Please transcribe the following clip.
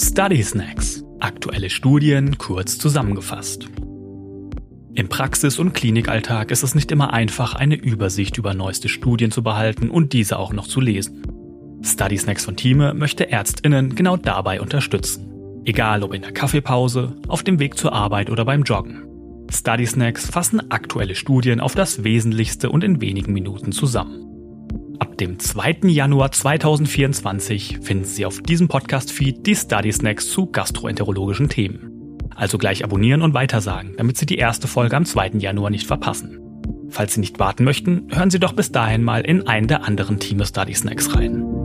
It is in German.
Study Snacks. Aktuelle Studien kurz zusammengefasst. Im Praxis- und Klinikalltag ist es nicht immer einfach, eine Übersicht über neueste Studien zu behalten und diese auch noch zu lesen. Study Snacks von Thieme möchte ÄrztInnen genau dabei unterstützen. Egal ob in der Kaffeepause, auf dem Weg zur Arbeit oder beim Joggen. Study Snacks fassen aktuelle Studien auf das Wesentlichste und in wenigen Minuten zusammen. Ab dem 2. Januar 2024 finden Sie auf diesem Podcast-Feed die Study Snacks zu gastroenterologischen Themen. Also gleich abonnieren und weitersagen, damit Sie die erste Folge am 2. Januar nicht verpassen. Falls Sie nicht warten möchten, hören Sie doch bis dahin mal in einen der anderen Team Study Snacks rein.